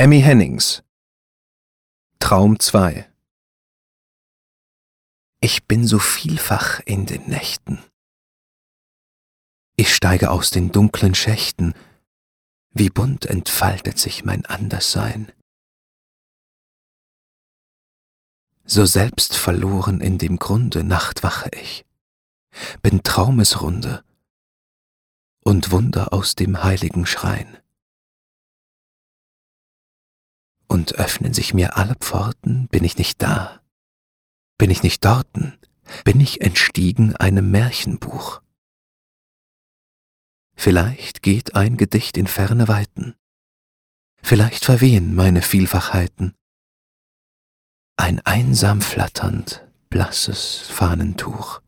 Emmy Hennings Traum 2 Ich bin so vielfach in den Nächten. Ich steige aus den dunklen Schächten, wie bunt entfaltet sich mein Anderssein. So selbstverloren in dem Grunde nachtwache ich, bin Traumesrunde und Wunder aus dem heiligen Schrein. Und öffnen sich mir alle Pforten, bin ich nicht da, bin ich nicht dorten, bin ich entstiegen einem Märchenbuch. Vielleicht geht ein Gedicht in ferne Weiten, vielleicht verwehen meine Vielfachheiten, ein einsam flatternd, blasses Fahnentuch.